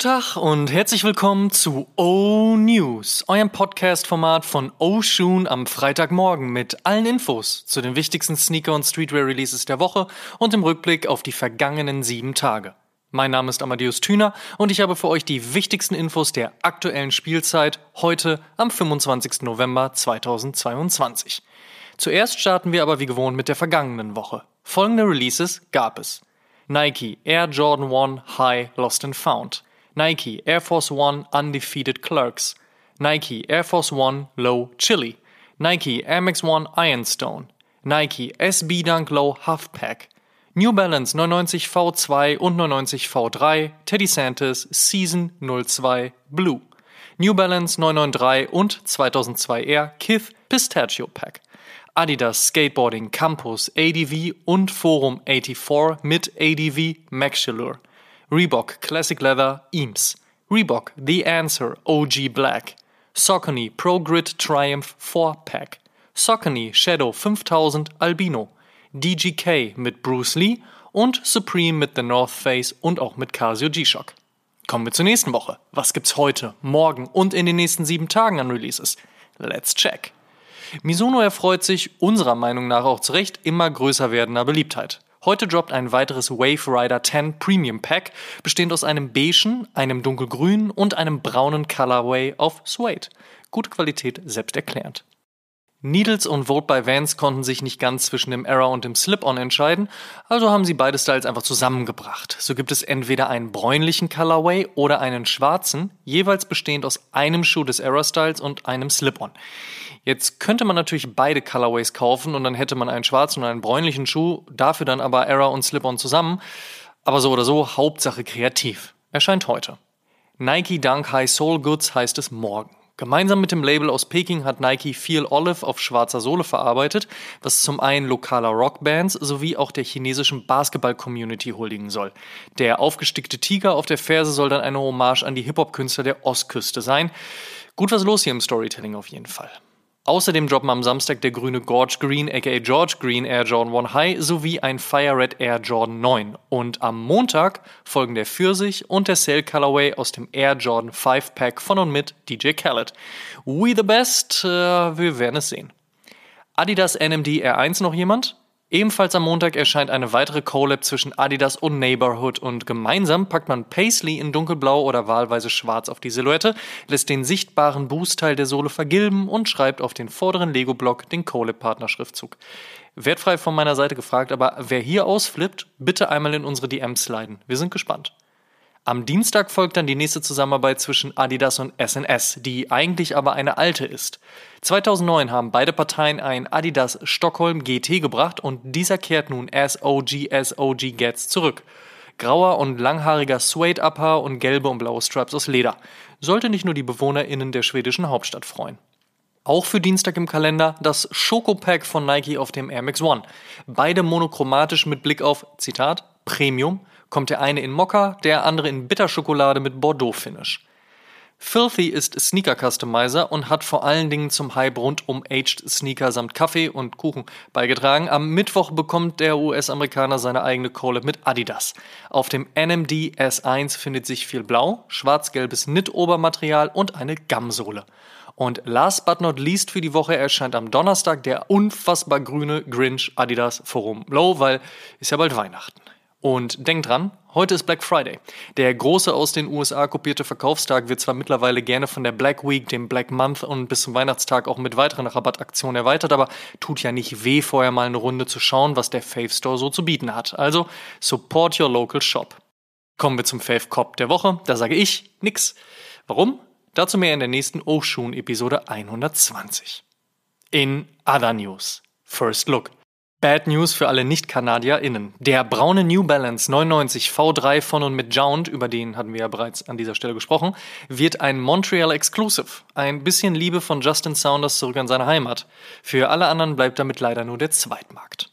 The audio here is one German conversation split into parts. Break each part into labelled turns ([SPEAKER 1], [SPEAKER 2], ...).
[SPEAKER 1] Guten Tag und herzlich willkommen zu O News, eurem Podcast-Format von O Shoon am Freitagmorgen mit allen Infos zu den wichtigsten Sneaker- und Streetwear-Releases der Woche und im Rückblick auf die vergangenen sieben Tage. Mein Name ist Amadeus Thüner und ich habe für euch die wichtigsten Infos der aktuellen Spielzeit heute am 25. November 2022. Zuerst starten wir aber wie gewohnt mit der vergangenen Woche. Folgende Releases gab es. Nike Air Jordan 1 High Lost and Found. Nike Air Force One Undefeated Clerks. Nike Air Force One Low Chili. Nike Air Max One Ironstone. Nike SB Dunk Low Half Pack. New Balance 99 V2 und 99 V3 Teddy Santis Season 02 Blue. New Balance 993 und 2002 Air Kith Pistachio Pack. Adidas Skateboarding Campus ADV und Forum 84 mit ADV Maxillure. Reebok Classic Leather Eames. Reebok The Answer OG Black. Saucony Pro Grid Triumph 4 Pack. Saucony Shadow 5000 Albino. DGK mit Bruce Lee und Supreme mit The North Face und auch mit Casio G-Shock. Kommen wir zur nächsten Woche. Was gibt's heute, morgen und in den nächsten sieben Tagen an Releases? Let's check. Mizuno erfreut sich unserer Meinung nach auch zu Recht immer größer werdender Beliebtheit. Heute droppt ein weiteres Wave Rider 10 Premium Pack, bestehend aus einem beigen, einem dunkelgrünen und einem braunen Colorway auf Suede. Gute Qualität selbsterklärend. Needles und Vote by Vans konnten sich nicht ganz zwischen dem Error und dem Slip-On entscheiden, also haben sie beide Styles einfach zusammengebracht. So gibt es entweder einen bräunlichen Colorway oder einen schwarzen, jeweils bestehend aus einem Schuh des Error-Styles und einem Slip-On. Jetzt könnte man natürlich beide Colorways kaufen und dann hätte man einen schwarzen und einen bräunlichen Schuh, dafür dann aber Error und Slip-On zusammen. Aber so oder so, Hauptsache kreativ. Erscheint heute. Nike Dunk High Soul Goods heißt es morgen. Gemeinsam mit dem Label aus Peking hat Nike Feel Olive auf schwarzer Sohle verarbeitet, was zum einen lokaler Rockbands sowie auch der chinesischen Basketball-Community huldigen soll. Der aufgestickte Tiger auf der Ferse soll dann eine Hommage an die Hip-Hop-Künstler der Ostküste sein. Gut was los hier im Storytelling auf jeden Fall. Außerdem droppen am Samstag der grüne Gorge Green aka George Green Air Jordan 1 High sowie ein Fire Red Air Jordan 9. Und am Montag folgen der Pfirsich und der Sail Colorway aus dem Air Jordan 5 Pack von und mit DJ Khaled. We the best, äh, wir werden es sehen. Adidas NMD R1 noch jemand? Ebenfalls am Montag erscheint eine weitere Collab zwischen Adidas und Neighborhood und gemeinsam packt man Paisley in dunkelblau oder wahlweise schwarz auf die Silhouette, lässt den sichtbaren Boostteil der Sohle vergilben und schreibt auf den vorderen Lego-Block den Collab-Partnerschriftzug. Wertfrei von meiner Seite gefragt, aber wer hier ausflippt, bitte einmal in unsere DMs sliden. Wir sind gespannt. Am Dienstag folgt dann die nächste Zusammenarbeit zwischen Adidas und SNS, die eigentlich aber eine alte ist. 2009 haben beide Parteien ein Adidas Stockholm GT gebracht und dieser kehrt nun as OG as OG gets zurück. Grauer und langhaariger Suede Upper und gelbe und blaue Straps aus Leder. Sollte nicht nur die BewohnerInnen der schwedischen Hauptstadt freuen. Auch für Dienstag im Kalender das Schoko Pack von Nike auf dem Air Max One. Beide monochromatisch mit Blick auf, Zitat, Premium kommt der eine in Mokka, der andere in Bitterschokolade mit Bordeaux-Finish. Filthy ist Sneaker Customizer und hat vor allen Dingen zum Hype rund um Aged Sneaker samt Kaffee und Kuchen beigetragen. Am Mittwoch bekommt der US-Amerikaner seine eigene Collab mit Adidas. Auf dem NMD S1 findet sich viel Blau, schwarz-gelbes Knit-Obermaterial und eine Gamsohle. Und last but not least für die Woche erscheint am Donnerstag der unfassbar grüne Grinch Adidas Forum Low, weil ist ja bald Weihnachten. Und denkt dran, heute ist Black Friday. Der große aus den USA kopierte Verkaufstag wird zwar mittlerweile gerne von der Black Week, dem Black Month und bis zum Weihnachtstag auch mit weiteren Rabattaktionen erweitert, aber tut ja nicht weh, vorher mal eine Runde zu schauen, was der Fave Store so zu bieten hat. Also support your local shop. Kommen wir zum Fave Cop der Woche. Da sage ich nix. Warum? Dazu mehr in der nächsten Oshun Episode 120. In Other News. First Look. Bad News für alle Nicht-KanadierInnen. Der braune New Balance 99 V3 von und mit Jound, über den hatten wir ja bereits an dieser Stelle gesprochen, wird ein Montreal Exclusive. Ein bisschen Liebe von Justin Saunders zurück an seine Heimat. Für alle anderen bleibt damit leider nur der Zweitmarkt.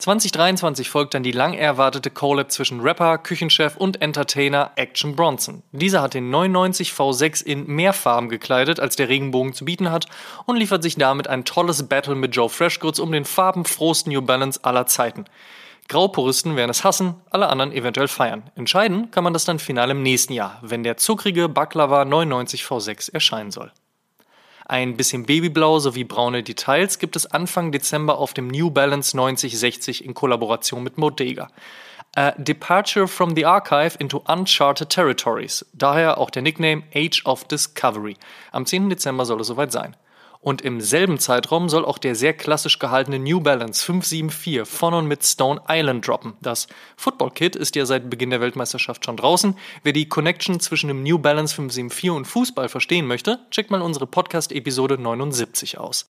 [SPEAKER 1] 2023 folgt dann die lang erwartete Collab zwischen Rapper, Küchenchef und Entertainer Action Bronson. Dieser hat den 99 V6 in mehr Farben gekleidet, als der Regenbogen zu bieten hat und liefert sich damit ein tolles Battle mit Joe Freshgoods um den farbenfrohsten New Balance aller Zeiten. Graupuristen werden es hassen, alle anderen eventuell feiern. Entscheiden kann man das dann final im nächsten Jahr, wenn der zuckrige Baklava 99 V6 erscheinen soll. Ein bisschen Babyblau sowie braune Details gibt es Anfang Dezember auf dem New Balance 9060 in Kollaboration mit Modega. A Departure from the Archive into Uncharted Territories. Daher auch der Nickname Age of Discovery. Am 10. Dezember soll es soweit sein. Und im selben Zeitraum soll auch der sehr klassisch gehaltene New Balance 574 von und mit Stone Island droppen. Das Football Kit ist ja seit Beginn der Weltmeisterschaft schon draußen. Wer die Connection zwischen dem New Balance 574 und Fußball verstehen möchte, checkt mal unsere Podcast-Episode 79 aus.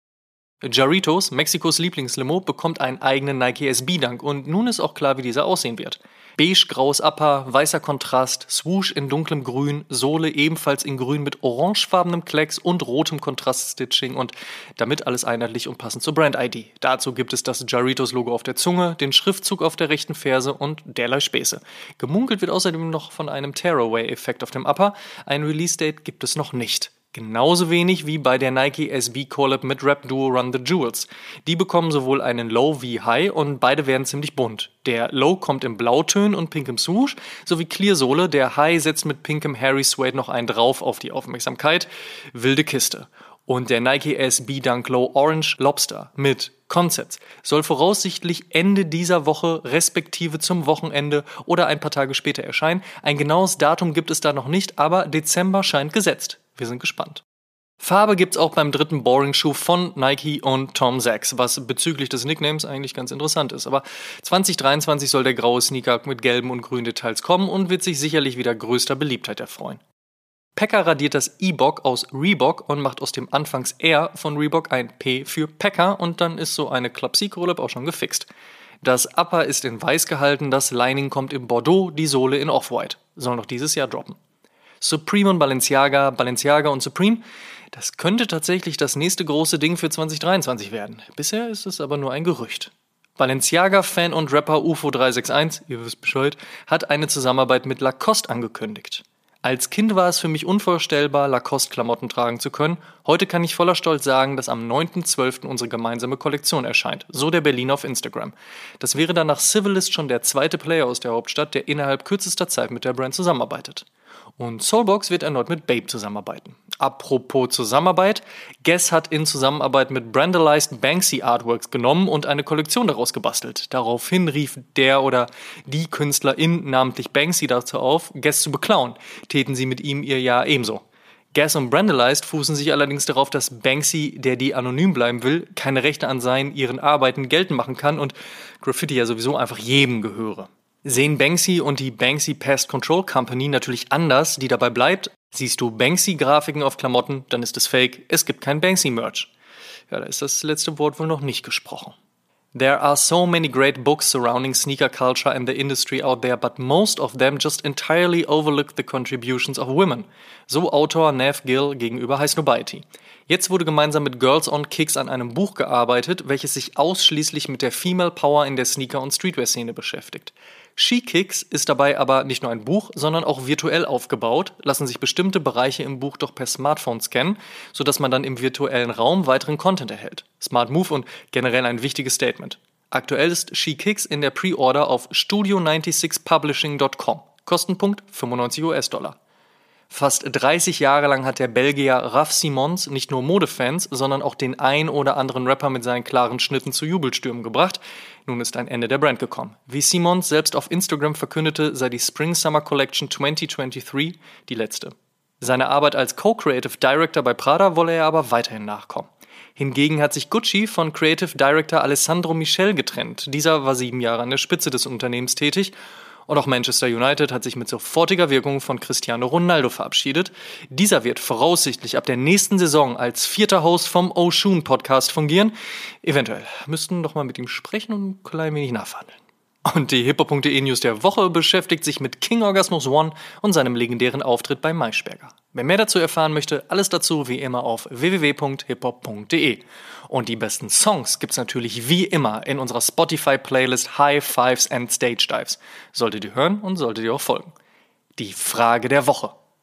[SPEAKER 1] Jarritos, Mexikos Lieblingslimo, bekommt einen eigenen Nike SB-Dank und nun ist auch klar, wie dieser aussehen wird. Beige-graues Upper, weißer Kontrast, Swoosh in dunklem Grün, Sohle ebenfalls in Grün mit orangefarbenem Klecks und rotem Kontraststitching und damit alles einheitlich und passend zur Brand-ID. Dazu gibt es das Jarritos-Logo auf der Zunge, den Schriftzug auf der rechten Ferse und derlei Späße. Gemunkelt wird außerdem noch von einem Tearaway-Effekt auf dem Upper. Ein Release-Date gibt es noch nicht. Genauso wenig wie bei der Nike SB Collab mit Rap Duo Run the Jewels. Die bekommen sowohl einen Low wie High und beide werden ziemlich bunt. Der Low kommt in Blautönen und pinkem Swoosh, sowie Clear Sohle. Der High setzt mit pinkem Harry Suede noch einen drauf auf die Aufmerksamkeit. Wilde Kiste. Und der Nike SB Dunk Low Orange Lobster mit Concepts soll voraussichtlich Ende dieser Woche respektive zum Wochenende oder ein paar Tage später erscheinen. Ein genaues Datum gibt es da noch nicht, aber Dezember scheint gesetzt. Wir sind gespannt. Farbe gibt's auch beim dritten Boring Shoe von Nike und Tom Sachs, was bezüglich des Nicknames eigentlich ganz interessant ist. Aber 2023 soll der graue Sneaker mit gelben und grünen Details kommen und wird sich sicherlich wieder größter Beliebtheit erfreuen. Packer radiert das E-Bock aus Reebok und macht aus dem Anfangs R von Reebok ein P für Packer und dann ist so eine Club Rollab auch schon gefixt. Das Upper ist in weiß gehalten, das Lining kommt in Bordeaux, die Sohle in Off-White. Soll noch dieses Jahr droppen. Supreme und Balenciaga, Balenciaga und Supreme. Das könnte tatsächlich das nächste große Ding für 2023 werden. Bisher ist es aber nur ein Gerücht. Balenciaga-Fan und Rapper UFO361, ihr wisst Bescheid, hat eine Zusammenarbeit mit Lacoste angekündigt. Als Kind war es für mich unvorstellbar, Lacoste-Klamotten tragen zu können. Heute kann ich voller Stolz sagen, dass am 9.12. unsere gemeinsame Kollektion erscheint. So der Berliner auf Instagram. Das wäre dann nach Civilist schon der zweite Player aus der Hauptstadt, der innerhalb kürzester Zeit mit der Brand zusammenarbeitet. Und Soulbox wird erneut mit Babe zusammenarbeiten. Apropos Zusammenarbeit, Guess hat in Zusammenarbeit mit Brandalized Banksy Artworks genommen und eine Kollektion daraus gebastelt. Daraufhin rief der oder die Künstlerin, namentlich Banksy, dazu auf, Guess zu beklauen. Täten sie mit ihm ihr ja ebenso. Guess und Brandalized fußen sich allerdings darauf, dass Banksy, der die anonym bleiben will, keine Rechte an seinen ihren Arbeiten geltend machen kann und Graffiti ja sowieso einfach jedem gehöre sehen Banksy und die Banksy Pest Control Company natürlich anders, die dabei bleibt. Siehst du Banksy-Grafiken auf Klamotten, dann ist es fake, es gibt kein Banksy-Merch. Ja, da ist das letzte Wort wohl noch nicht gesprochen. There are so many great books surrounding sneaker culture and the industry out there, but most of them just entirely overlook the contributions of women. So Autor Nev Gill gegenüber High Snobiety. Jetzt wurde gemeinsam mit Girls on Kicks an einem Buch gearbeitet, welches sich ausschließlich mit der Female Power in der Sneaker- und Streetwear-Szene beschäftigt. SheKicks ist dabei aber nicht nur ein Buch, sondern auch virtuell aufgebaut, lassen sich bestimmte Bereiche im Buch doch per Smartphone scannen, sodass man dann im virtuellen Raum weiteren Content erhält. Smart Move und generell ein wichtiges Statement. Aktuell ist SheKicks in der Pre-Order auf studio96publishing.com. Kostenpunkt 95 US-Dollar. Fast 30 Jahre lang hat der Belgier Raf Simons nicht nur Modefans, sondern auch den ein oder anderen Rapper mit seinen klaren Schnitten zu Jubelstürmen gebracht. Nun ist ein Ende der Brand gekommen. Wie Simons selbst auf Instagram verkündete, sei die Spring Summer Collection 2023 die letzte. Seine Arbeit als Co-Creative Director bei Prada wolle er aber weiterhin nachkommen. Hingegen hat sich Gucci von Creative Director Alessandro Michel getrennt. Dieser war sieben Jahre an der Spitze des Unternehmens tätig und auch Manchester United hat sich mit sofortiger Wirkung von Cristiano Ronaldo verabschiedet. Dieser wird voraussichtlich ab der nächsten Saison als vierter Host vom Oshun Podcast fungieren. Eventuell müssten doch mal mit ihm sprechen und ein klein wenig nachverhandeln. Und die hiphop.de News der Woche beschäftigt sich mit King Orgasmus One und seinem legendären Auftritt bei Maischberger. Wer mehr dazu erfahren möchte, alles dazu wie immer auf www.hiphop.de. Und die besten Songs gibt's natürlich wie immer in unserer Spotify-Playlist High Fives and Stage Dives. Solltet ihr hören und solltet ihr auch folgen. Die Frage der Woche.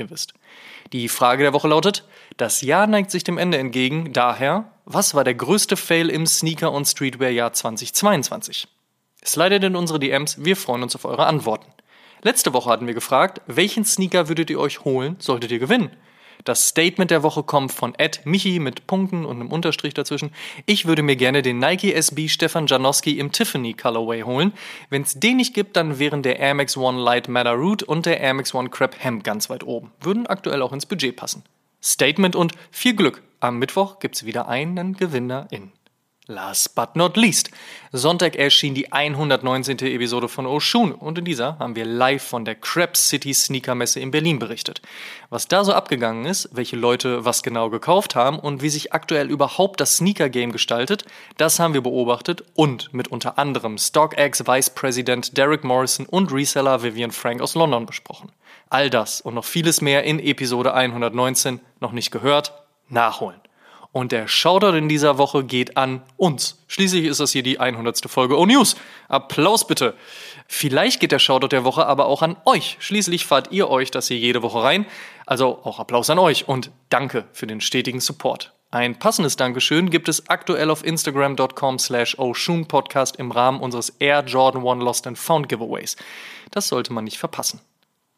[SPEAKER 1] ihr wisst. Die Frage der Woche lautet, das Jahr neigt sich dem Ende entgegen, daher, was war der größte Fail im Sneaker- und Streetwear-Jahr 2022? Slidet in unsere DMs, wir freuen uns auf eure Antworten. Letzte Woche hatten wir gefragt, welchen Sneaker würdet ihr euch holen, solltet ihr gewinnen? Das Statement der Woche kommt von Ed Michi mit Punkten und einem Unterstrich dazwischen. Ich würde mir gerne den Nike SB Stefan Janowski im Tiffany Colorway holen. Wenn es den nicht gibt, dann wären der Air Max One Light Matter Root und der Air Max One Crab Hemp ganz weit oben. Würden aktuell auch ins Budget passen. Statement und viel Glück. Am Mittwoch gibt's wieder einen Gewinner in. Last but not least. Sonntag erschien die 119. Episode von Oshun und in dieser haben wir live von der Crab City Sneaker Messe in Berlin berichtet. Was da so abgegangen ist, welche Leute was genau gekauft haben und wie sich aktuell überhaupt das Sneaker Game gestaltet, das haben wir beobachtet und mit unter anderem StockX Vice President Derek Morrison und Reseller Vivian Frank aus London besprochen. All das und noch vieles mehr in Episode 119 noch nicht gehört, nachholen. Und der Shoutout in dieser Woche geht an uns. Schließlich ist das hier die 100. Folge O News. Applaus bitte. Vielleicht geht der Shoutout der Woche aber auch an euch. Schließlich fahrt ihr euch das hier jede Woche rein. Also auch Applaus an euch und danke für den stetigen Support. Ein passendes Dankeschön gibt es aktuell auf Instagram.com slash Podcast im Rahmen unseres Air Jordan 1 Lost and Found Giveaways. Das sollte man nicht verpassen.